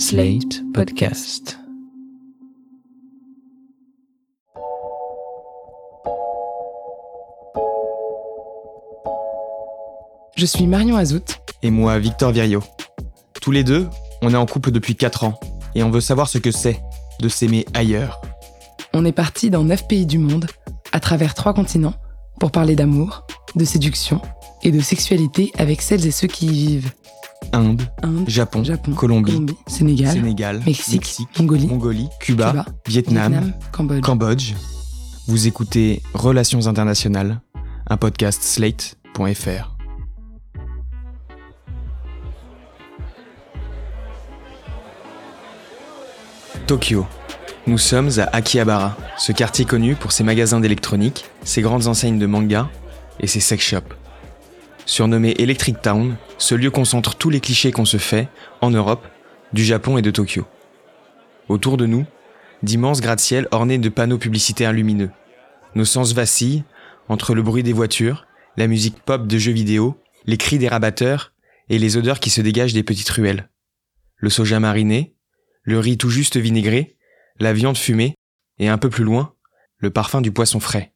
Slate Podcast. Je suis Marion Azout. Et moi, Victor Virio. Tous les deux, on est en couple depuis 4 ans et on veut savoir ce que c'est de s'aimer ailleurs. On est parti dans 9 pays du monde, à travers 3 continents, pour parler d'amour, de séduction et de sexualité avec celles et ceux qui y vivent. Inde, Inde, Japon, Japon, Colombie, Sénégal, Sénégal, Mexique, Mongolie, Mongolie, Cuba, Cuba, Vietnam, Vietnam, Cambodge. Cambodge. Vous écoutez Relations internationales, un podcast slate.fr. Tokyo. Nous sommes à Akihabara, ce quartier connu pour ses magasins d'électronique, ses grandes enseignes de manga et ses sex shops. Surnommé Electric Town, ce lieu concentre tous les clichés qu'on se fait, en Europe, du Japon et de Tokyo. Autour de nous, d'immenses gratte-ciel ornés de panneaux publicitaires lumineux. Nos sens vacillent entre le bruit des voitures, la musique pop de jeux vidéo, les cris des rabatteurs et les odeurs qui se dégagent des petites ruelles. Le soja mariné, le riz tout juste vinaigré, la viande fumée et un peu plus loin, le parfum du poisson frais.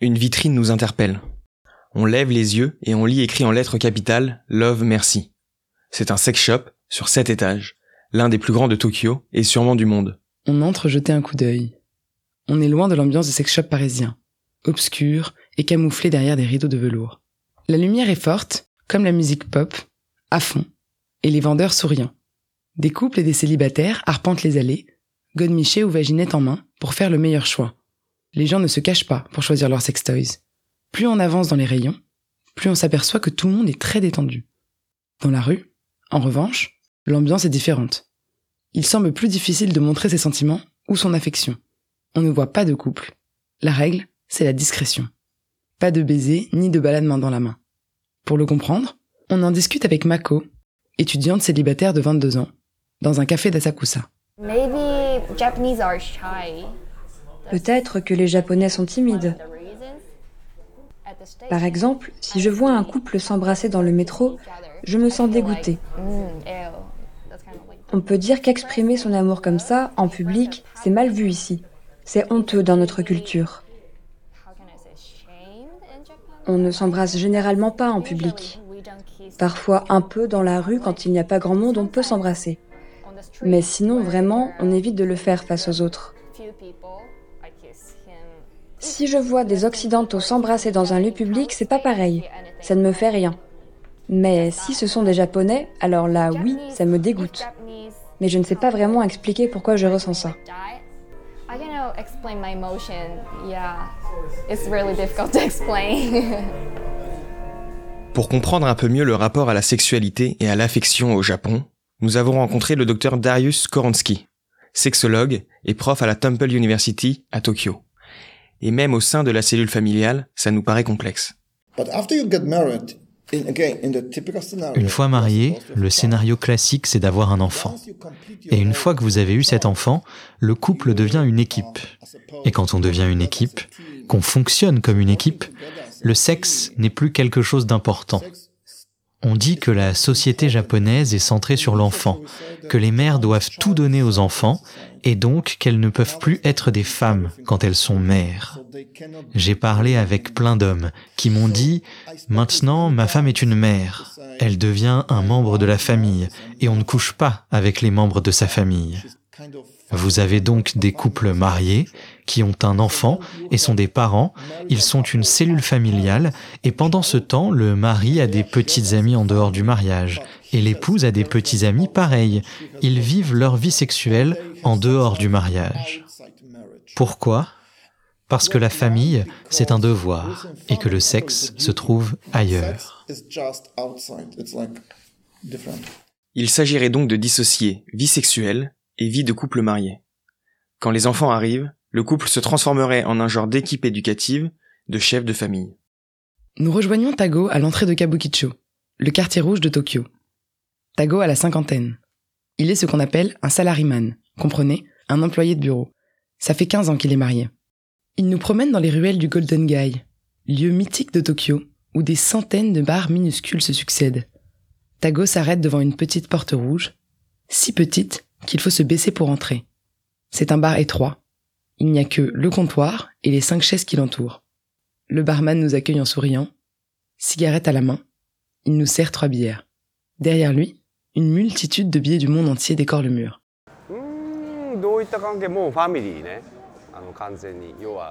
Une vitrine nous interpelle. On lève les yeux et on lit écrit en lettres capitales Love Merci. C'est un sex shop sur sept étages, l'un des plus grands de Tokyo et sûrement du monde. On entre jeter un coup d'œil. On est loin de l'ambiance des sex shops parisiens, obscur et camouflé derrière des rideaux de velours. La lumière est forte, comme la musique pop, à fond, et les vendeurs souriants. Des couples et des célibataires arpentent les allées, godemichés ou vaginettes en main, pour faire le meilleur choix. Les gens ne se cachent pas pour choisir leurs sextoys. Plus on avance dans les rayons, plus on s'aperçoit que tout le monde est très détendu. Dans la rue, en revanche, l'ambiance est différente. Il semble plus difficile de montrer ses sentiments ou son affection. On ne voit pas de couple. La règle, c'est la discrétion. Pas de baiser ni de balade main dans la main. Pour le comprendre, on en discute avec Mako, étudiante célibataire de 22 ans, dans un café d'Asakusa. Peut-être que les Japonais sont timides. Par exemple, si je vois un couple s'embrasser dans le métro, je me sens dégoûtée. On peut dire qu'exprimer son amour comme ça, en public, c'est mal vu ici. C'est honteux dans notre culture. On ne s'embrasse généralement pas en public. Parfois un peu dans la rue quand il n'y a pas grand monde, on peut s'embrasser. Mais sinon, vraiment, on évite de le faire face aux autres. Si je vois des Occidentaux s'embrasser dans un lieu public, c'est pas pareil. Ça ne me fait rien. Mais si ce sont des Japonais, alors là, oui, ça me dégoûte. Mais je ne sais pas vraiment expliquer pourquoi je ressens ça. I cannot explain my emotion. Yeah, it's really difficult to explain. Pour comprendre un peu mieux le rapport à la sexualité et à l'affection au Japon, nous avons rencontré le docteur Darius Koronsky, sexologue et prof à la Temple University à Tokyo. Et même au sein de la cellule familiale, ça nous paraît complexe. Une fois marié, le scénario classique, c'est d'avoir un enfant. Et une fois que vous avez eu cet enfant, le couple devient une équipe. Et quand on devient une équipe, qu'on fonctionne comme une équipe, le sexe n'est plus quelque chose d'important. On dit que la société japonaise est centrée sur l'enfant, que les mères doivent tout donner aux enfants, et donc qu'elles ne peuvent plus être des femmes quand elles sont mères. J'ai parlé avec plein d'hommes qui m'ont dit ⁇ Maintenant, ma femme est une mère, elle devient un membre de la famille, et on ne couche pas avec les membres de sa famille. Vous avez donc des couples mariés qui ont un enfant et sont des parents, ils sont une cellule familiale et pendant ce temps, le mari a des petites amies en dehors du mariage et l'épouse a des petits amis pareils. Ils vivent leur vie sexuelle en dehors du mariage. Pourquoi? Parce que la famille, c'est un devoir et que le sexe se trouve ailleurs. Il s'agirait donc de dissocier vie sexuelle et vie de couple marié. Quand les enfants arrivent, le couple se transformerait en un genre d'équipe éducative, de chef de famille. Nous rejoignons Tago à l'entrée de Kabukicho, le quartier rouge de Tokyo. Tago a la cinquantaine. Il est ce qu'on appelle un salariman, comprenez, un employé de bureau. Ça fait 15 ans qu'il est marié. Il nous promène dans les ruelles du Golden Guy, lieu mythique de Tokyo, où des centaines de bars minuscules se succèdent. Tago s'arrête devant une petite porte rouge. si petite qu'il faut se baisser pour entrer. C'est un bar étroit. Il n'y a que le comptoir et les cinq chaises qui l'entourent. Le barman nous accueille en souriant, cigarette à la main. Il nous sert trois bières. Derrière lui, une multitude de billets du monde entier décore le mur.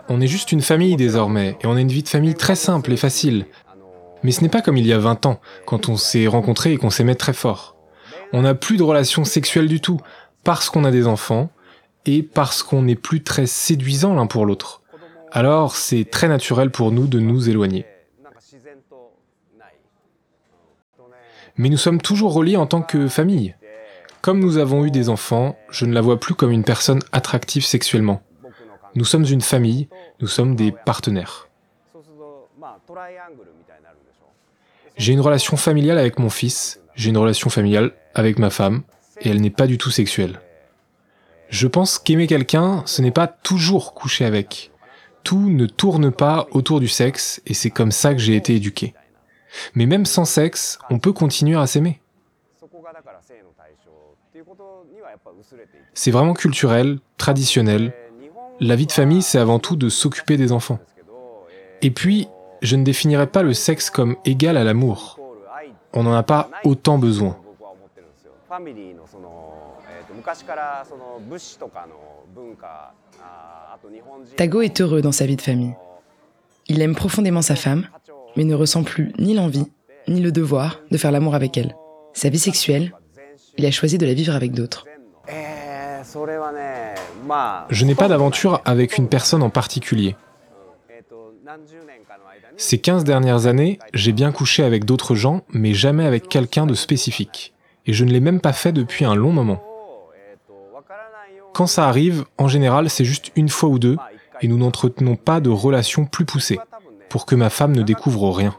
On est juste une famille désormais, et on a une vie de famille très simple et facile. Mais ce n'est pas comme il y a 20 ans, quand on s'est rencontrés et qu'on s'aimait très fort. On n'a plus de relations sexuelles du tout, parce qu'on a des enfants, et parce qu'on n'est plus très séduisant l'un pour l'autre. Alors c'est très naturel pour nous de nous éloigner. Mais nous sommes toujours reliés en tant que famille. Comme nous avons eu des enfants, je ne la vois plus comme une personne attractive sexuellement. Nous sommes une famille, nous sommes des partenaires. J'ai une relation familiale avec mon fils, j'ai une relation familiale avec ma femme, et elle n'est pas du tout sexuelle. Je pense qu'aimer quelqu'un, ce n'est pas toujours coucher avec. Tout ne tourne pas autour du sexe, et c'est comme ça que j'ai été éduqué. Mais même sans sexe, on peut continuer à s'aimer. C'est vraiment culturel, traditionnel. La vie de famille, c'est avant tout de s'occuper des enfants. Et puis, je ne définirais pas le sexe comme égal à l'amour. On n'en a pas autant besoin. Tago est heureux dans sa vie de famille. Il aime profondément sa femme, mais ne ressent plus ni l'envie, ni le devoir de faire l'amour avec elle. Sa vie sexuelle, il a choisi de la vivre avec d'autres. Je n'ai pas d'aventure avec une personne en particulier. Ces 15 dernières années, j'ai bien couché avec d'autres gens, mais jamais avec quelqu'un de spécifique. Et je ne l'ai même pas fait depuis un long moment. Quand ça arrive, en général, c'est juste une fois ou deux, et nous n'entretenons pas de relations plus poussées, pour que ma femme ne découvre rien.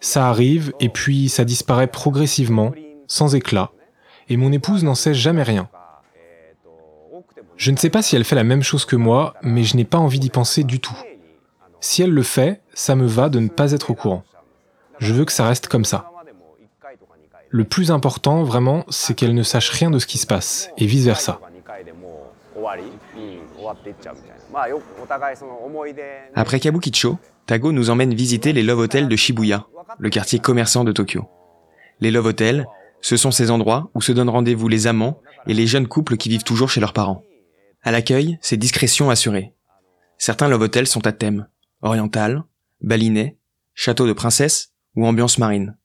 Ça arrive, et puis ça disparaît progressivement, sans éclat, et mon épouse n'en sait jamais rien. Je ne sais pas si elle fait la même chose que moi, mais je n'ai pas envie d'y penser du tout. Si elle le fait, ça me va de ne pas être au courant. Je veux que ça reste comme ça. Le plus important, vraiment, c'est qu'elle ne sache rien de ce qui se passe, et vice-versa. Après Kabukicho, Tago nous emmène visiter les Love Hotels de Shibuya, le quartier commerçant de Tokyo. Les Love Hotels, ce sont ces endroits où se donnent rendez-vous les amants et les jeunes couples qui vivent toujours chez leurs parents. À l'accueil, c'est discrétion assurée. Certains love hotels sont à thème, oriental, balinais, château de princesse ou ambiance marine.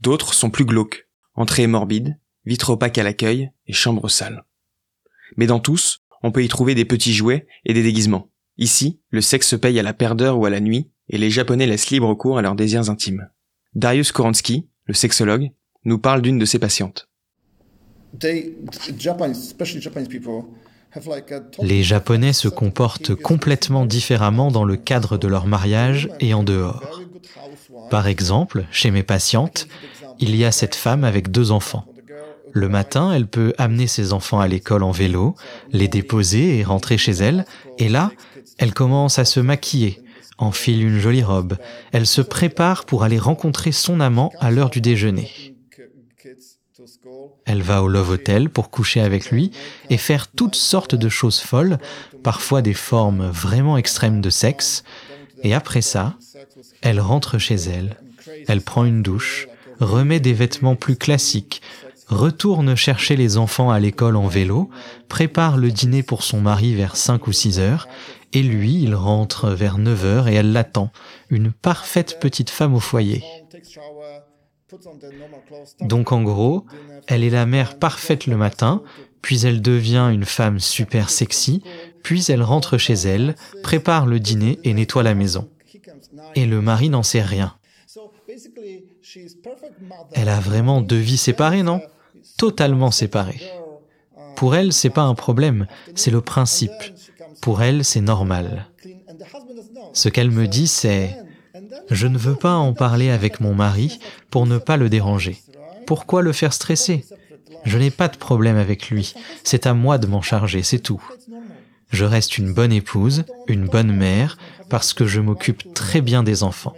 D'autres sont plus glauques, entrées morbides, vitres opaques à l'accueil et chambres sales. Mais dans tous, on peut y trouver des petits jouets et des déguisements. Ici, le sexe se paye à la paire d'heures ou à la nuit, et les Japonais laissent libre cours à leurs désirs intimes. Darius Koronsky, le sexologue, nous parle d'une de ses patientes. Les Japonais se comportent complètement différemment dans le cadre de leur mariage et en dehors. Par exemple, chez mes patientes, il y a cette femme avec deux enfants. Le matin, elle peut amener ses enfants à l'école en vélo, les déposer et rentrer chez elle, et là, elle commence à se maquiller, enfile une jolie robe, elle se prépare pour aller rencontrer son amant à l'heure du déjeuner. Elle va au Love Hotel pour coucher avec lui et faire toutes sortes de choses folles, parfois des formes vraiment extrêmes de sexe. Et après ça, elle rentre chez elle, elle prend une douche, remet des vêtements plus classiques, retourne chercher les enfants à l'école en vélo, prépare le dîner pour son mari vers 5 ou 6 heures, et lui, il rentre vers 9 heures et elle l'attend, une parfaite petite femme au foyer. Donc en gros, elle est la mère parfaite le matin, puis elle devient une femme super sexy, puis elle rentre chez elle, prépare le dîner et nettoie la maison. Et le mari n'en sait rien. Elle a vraiment deux vies séparées, non? Totalement séparées. Pour elle, c'est pas un problème, c'est le principe. Pour elle, c'est normal. Ce qu'elle me dit, c'est je ne veux pas en parler avec mon mari pour ne pas le déranger. Pourquoi le faire stresser? Je n'ai pas de problème avec lui. C'est à moi de m'en charger, c'est tout. Je reste une bonne épouse, une bonne mère, parce que je m'occupe très bien des enfants.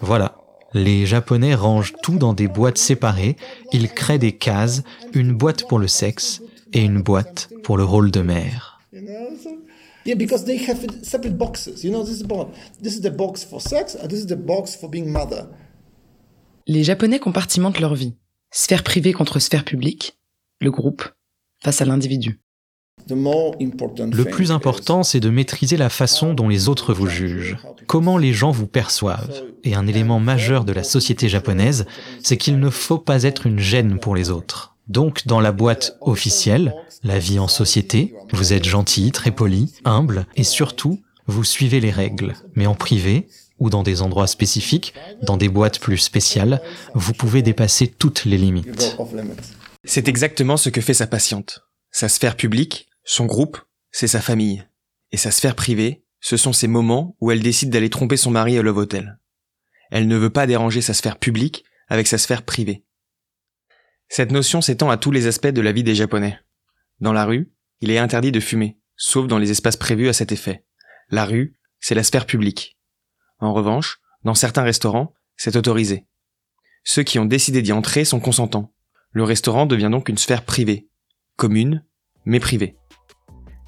Voilà, Les Japonais rangent tout dans des boîtes séparées, ils créent des cases, une boîte pour le sexe et une boîte pour le rôle de mère. Yeah, because they have separate boxes. You know, this is box. This is the box for sex, and this is the box for being mother. Les Japonais compartimentent leur vie. Sphère privée contre sphère publique, le groupe face à l'individu. Le plus important, c'est de maîtriser la façon dont les autres vous jugent, comment les gens vous perçoivent. Et un élément majeur de la société japonaise, c'est qu'il ne faut pas être une gêne pour les autres. Donc, dans la boîte officielle, la vie en société, vous êtes gentil, très poli, humble, et surtout, vous suivez les règles. Mais en privé, ou dans des endroits spécifiques, dans des boîtes plus spéciales, vous pouvez dépasser toutes les limites. C'est exactement ce que fait sa patiente. Sa sphère publique, son groupe, c'est sa famille. Et sa sphère privée, ce sont ces moments où elle décide d'aller tromper son mari à Love Hotel. Elle ne veut pas déranger sa sphère publique avec sa sphère privée. Cette notion s'étend à tous les aspects de la vie des Japonais. Dans la rue, il est interdit de fumer, sauf dans les espaces prévus à cet effet. La rue, c'est la sphère publique. En revanche, dans certains restaurants, c'est autorisé. Ceux qui ont décidé d'y entrer sont consentants. Le restaurant devient donc une sphère privée, commune, mais privée.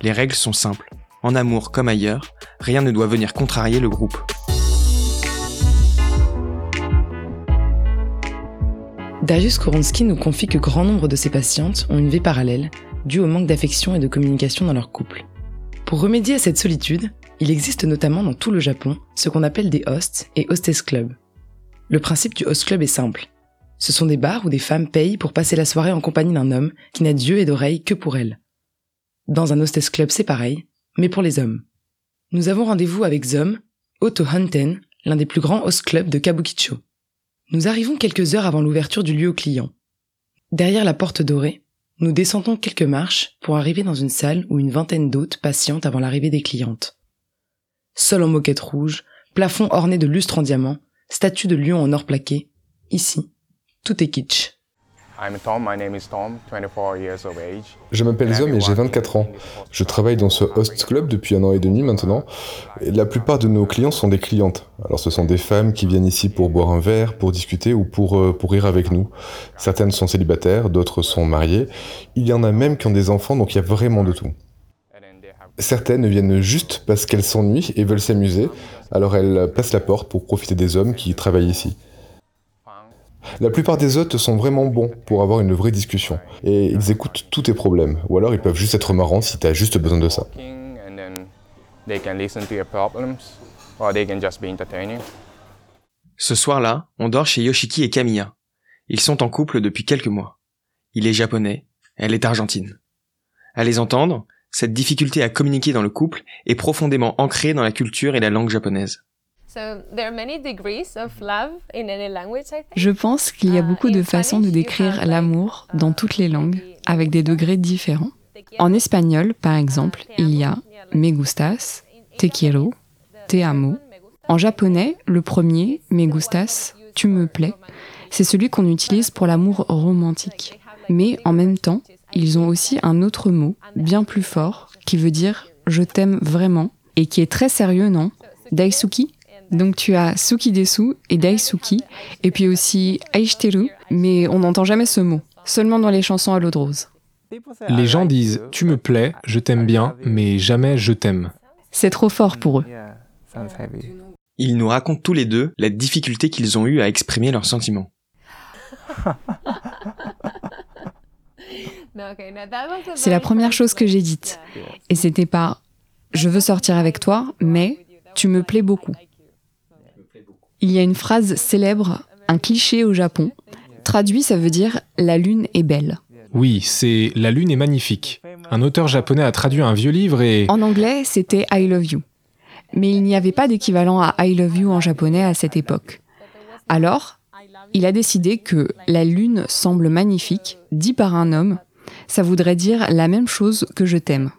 Les règles sont simples. En amour comme ailleurs, rien ne doit venir contrarier le groupe. Darius Koronsky nous confie que grand nombre de ses patientes ont une vie parallèle, due au manque d'affection et de communication dans leur couple. Pour remédier à cette solitude, il existe notamment dans tout le Japon ce qu'on appelle des hosts et hostess clubs. Le principe du host club est simple. Ce sont des bars où des femmes payent pour passer la soirée en compagnie d'un homme qui n'a d'yeux et d'oreilles que pour elles. Dans un hostess club, c'est pareil, mais pour les hommes. Nous avons rendez-vous avec Zom, Otto Hanten, l'un des plus grands host clubs de Kabukicho. Nous arrivons quelques heures avant l'ouverture du lieu aux clients. Derrière la porte dorée, nous descendons quelques marches pour arriver dans une salle où une vingtaine d'hôtes patientent avant l'arrivée des clientes. Sol en moquette rouge, plafond orné de lustres en diamant, statue de lion en or plaqué, ici, tout est kitsch. Je m'appelle Zom et j'ai 24 ans. Je travaille dans ce host club depuis un an et demi maintenant. Et la plupart de nos clients sont des clientes. Alors ce sont des femmes qui viennent ici pour boire un verre, pour discuter ou pour, euh, pour rire avec nous. Certaines sont célibataires, d'autres sont mariées. Il y en a même qui ont des enfants, donc il y a vraiment de tout. Certaines viennent juste parce qu'elles s'ennuient et veulent s'amuser, alors elles passent la porte pour profiter des hommes qui travaillent ici. La plupart des hôtes sont vraiment bons pour avoir une vraie discussion, et ils écoutent tous tes problèmes, ou alors ils peuvent juste être marrants si t'as juste besoin de ça. Ce soir-là, on dort chez Yoshiki et Kamiya. Ils sont en couple depuis quelques mois. Il est japonais, elle est argentine. À les entendre, cette difficulté à communiquer dans le couple est profondément ancrée dans la culture et la langue japonaise. Je pense qu'il y a beaucoup de façons de décrire l'amour dans toutes les langues, avec des degrés différents. En espagnol, par exemple, il y a me gustas, te quiero, te amo. En japonais, le premier, me gustas, tu me plais, c'est celui qu'on utilise pour l'amour romantique. Mais en même temps, ils ont aussi un autre mot, bien plus fort, qui veut dire je t'aime vraiment, et qui est très sérieux, non? Daisuki? Donc tu as Suki Desu et Daisuki, et puis aussi Aishiteru, mais on n'entend jamais ce mot, seulement dans les chansons à l'eau de rose. Les gens disent tu me plais, je t'aime bien, mais jamais je t'aime. C'est trop fort pour eux. Ils nous racontent tous les deux la difficulté qu'ils ont eue à exprimer leurs sentiments. C'est la première chose que j'ai dite. Et c'était pas je veux sortir avec toi, mais tu me plais beaucoup. Il y a une phrase célèbre, un cliché au Japon. Traduit, ça veut dire La lune est belle. Oui, c'est La lune est magnifique. Un auteur japonais a traduit un vieux livre et... En anglais, c'était I love you. Mais il n'y avait pas d'équivalent à I love you en japonais à cette époque. Alors, il a décidé que la lune semble magnifique, dit par un homme, ça voudrait dire la même chose que je t'aime.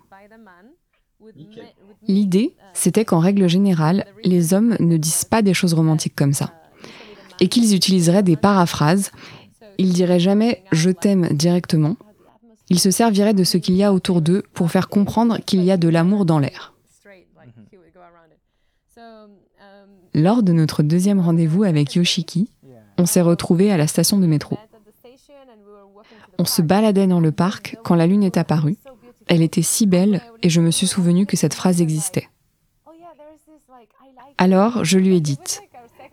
L'idée, c'était qu'en règle générale, les hommes ne disent pas des choses romantiques comme ça. Et qu'ils utiliseraient des paraphrases. Ils diraient jamais je t'aime directement. Ils se serviraient de ce qu'il y a autour d'eux pour faire comprendre qu'il y a de l'amour dans l'air. Lors de notre deuxième rendez-vous avec Yoshiki, on s'est retrouvés à la station de métro. On se baladait dans le parc quand la lune est apparue. Elle était si belle et je me suis souvenu que cette phrase existait. Alors, je lui ai dit,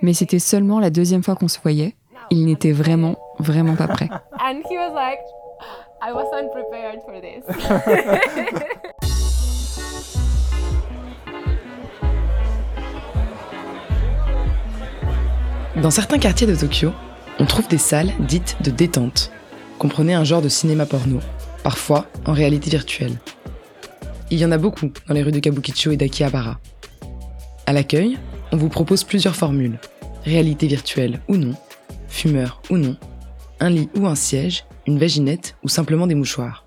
mais c'était seulement la deuxième fois qu'on se voyait. Il n'était vraiment, vraiment pas prêt. Dans certains quartiers de Tokyo, on trouve des salles dites de détente. Comprenez un genre de cinéma porno, parfois en réalité virtuelle. Il y en a beaucoup dans les rues de Kabukicho et d'Akihabara. À l'accueil, on vous propose plusieurs formules. Réalité virtuelle ou non, fumeur ou non, un lit ou un siège, une vaginette ou simplement des mouchoirs.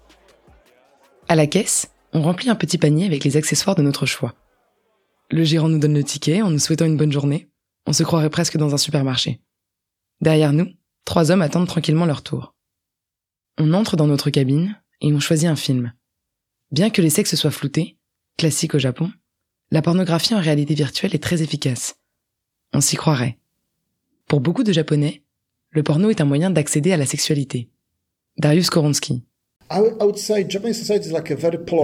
À la caisse, on remplit un petit panier avec les accessoires de notre choix. Le gérant nous donne le ticket en nous souhaitant une bonne journée. On se croirait presque dans un supermarché. Derrière nous, trois hommes attendent tranquillement leur tour. On entre dans notre cabine et on choisit un film. Bien que les sexes soient floutés, classique au Japon, la pornographie en réalité virtuelle est très efficace. On s'y croirait. Pour beaucoup de Japonais, le porno est un moyen d'accéder à la sexualité. Darius Koronsky.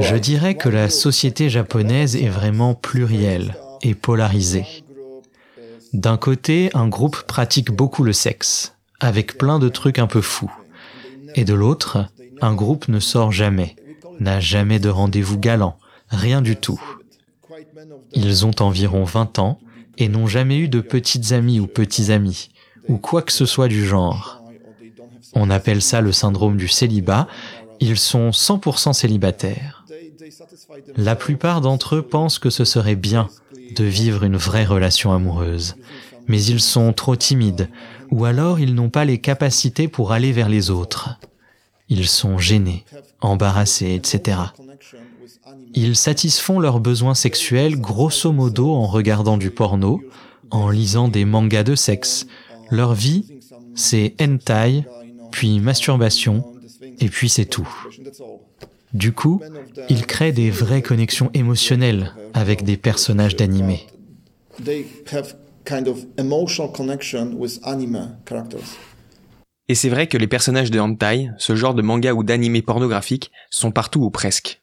Je dirais que la société japonaise est vraiment plurielle et polarisée. D'un côté, un groupe pratique beaucoup le sexe, avec plein de trucs un peu fous. Et de l'autre, un groupe ne sort jamais, n'a jamais de rendez-vous galant, rien du tout. Ils ont environ 20 ans et n'ont jamais eu de petites amies ou petits amis, ou quoi que ce soit du genre. On appelle ça le syndrome du célibat, ils sont 100% célibataires. La plupart d'entre eux pensent que ce serait bien de vivre une vraie relation amoureuse, mais ils sont trop timides, ou alors ils n'ont pas les capacités pour aller vers les autres. Ils sont gênés, embarrassés, etc. Ils satisfont leurs besoins sexuels grosso modo en regardant du porno, en lisant des mangas de sexe. Leur vie, c'est hentai, puis masturbation, et puis c'est tout. Du coup, ils créent des vraies connexions émotionnelles avec des personnages d'animé. Et c'est vrai que les personnages de hentai, ce genre de manga ou d'animé pornographique, sont partout ou presque.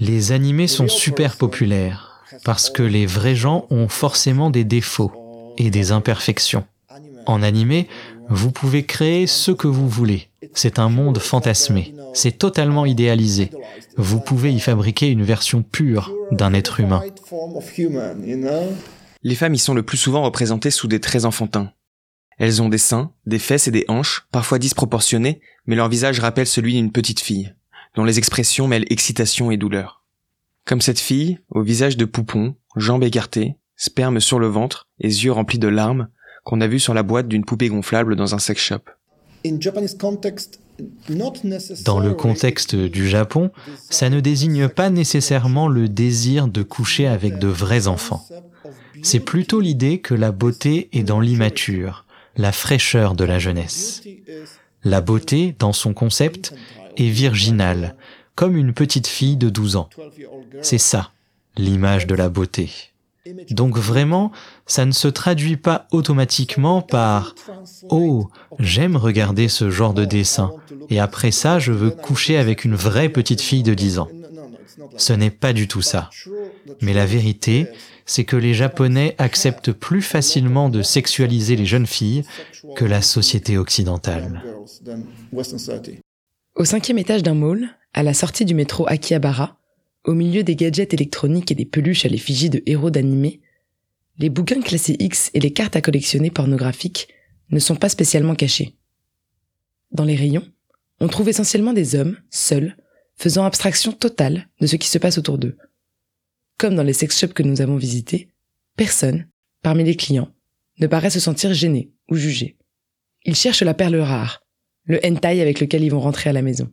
Les animés sont super populaires parce que les vrais gens ont forcément des défauts et des imperfections. En animé, vous pouvez créer ce que vous voulez. C'est un monde fantasmé. C'est totalement idéalisé. Vous pouvez y fabriquer une version pure d'un être humain. Les femmes y sont le plus souvent représentées sous des traits enfantins. Elles ont des seins, des fesses et des hanches, parfois disproportionnés, mais leur visage rappelle celui d'une petite fille, dont les expressions mêlent excitation et douleur. Comme cette fille, au visage de poupon, jambes écartées, sperme sur le ventre et yeux remplis de larmes, qu'on a vu sur la boîte d'une poupée gonflable dans un sex shop. Dans le contexte du Japon, ça ne désigne pas nécessairement le désir de coucher avec de vrais enfants. C'est plutôt l'idée que la beauté est dans l'immature, la fraîcheur de la jeunesse. La beauté, dans son concept, est virginale, comme une petite fille de 12 ans. C'est ça, l'image de la beauté. Donc vraiment, ça ne se traduit pas automatiquement par ⁇ Oh, j'aime regarder ce genre de dessin, et après ça, je veux coucher avec une vraie petite fille de 10 ans. Ce n'est pas du tout ça. Mais la vérité, c'est que les Japonais acceptent plus facilement de sexualiser les jeunes filles que la société occidentale. Au cinquième étage d'un mall, à la sortie du métro Akihabara, au milieu des gadgets électroniques et des peluches à l'effigie de héros d'animé, les bouquins classés X et les cartes à collectionner pornographiques ne sont pas spécialement cachés. Dans les rayons, on trouve essentiellement des hommes, seuls, faisant abstraction totale de ce qui se passe autour d'eux. Comme dans les sex shops que nous avons visités, personne, parmi les clients, ne paraît se sentir gêné ou jugé. Ils cherchent la perle rare, le hentai avec lequel ils vont rentrer à la maison.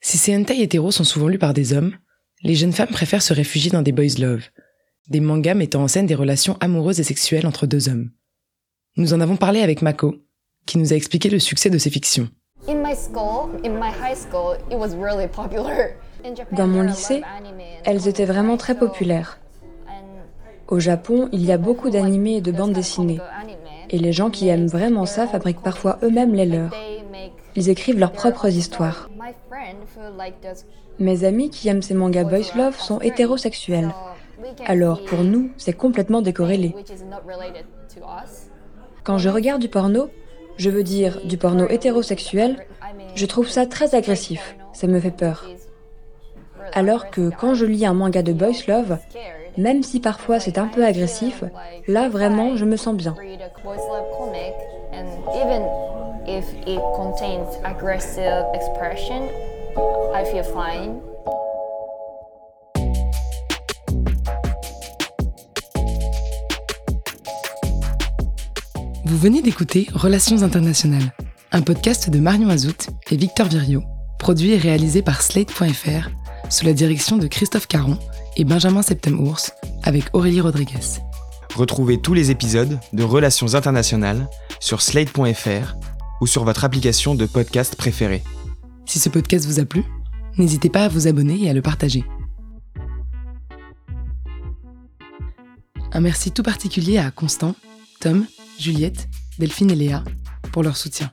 Si ces hentai hétéros sont souvent lus par des hommes, les jeunes femmes préfèrent se réfugier dans des boys love, des mangas mettant en scène des relations amoureuses et sexuelles entre deux hommes. Nous en avons parlé avec Mako, qui nous a expliqué le succès de ces fictions. Dans mon lycée, elles étaient vraiment très populaires. Au Japon, il y a beaucoup d'animés et de bandes dessinées. Et les gens qui aiment vraiment ça fabriquent parfois eux-mêmes les leurs. Ils écrivent leurs propres histoires. Mes amis qui aiment ces mangas boys love sont hétérosexuels. Alors pour nous, c'est complètement décorrélé. Quand je regarde du porno, je veux dire du porno hétérosexuel, je trouve ça très agressif, ça me fait peur. Alors que quand je lis un manga de boys love, même si parfois c'est un peu agressif, là vraiment je me sens bien. Vous venez d'écouter Relations internationales, un podcast de Marion Azout et Victor Virio, produit et réalisé par Slate.fr, sous la direction de Christophe Caron et Benjamin Septem-Ours, avec Aurélie Rodriguez. Retrouvez tous les épisodes de Relations internationales sur Slate.fr ou sur votre application de podcast préférée. Si ce podcast vous a plu, n'hésitez pas à vous abonner et à le partager. Un merci tout particulier à Constant, Tom, Juliette, Delphine et Léa pour leur soutien.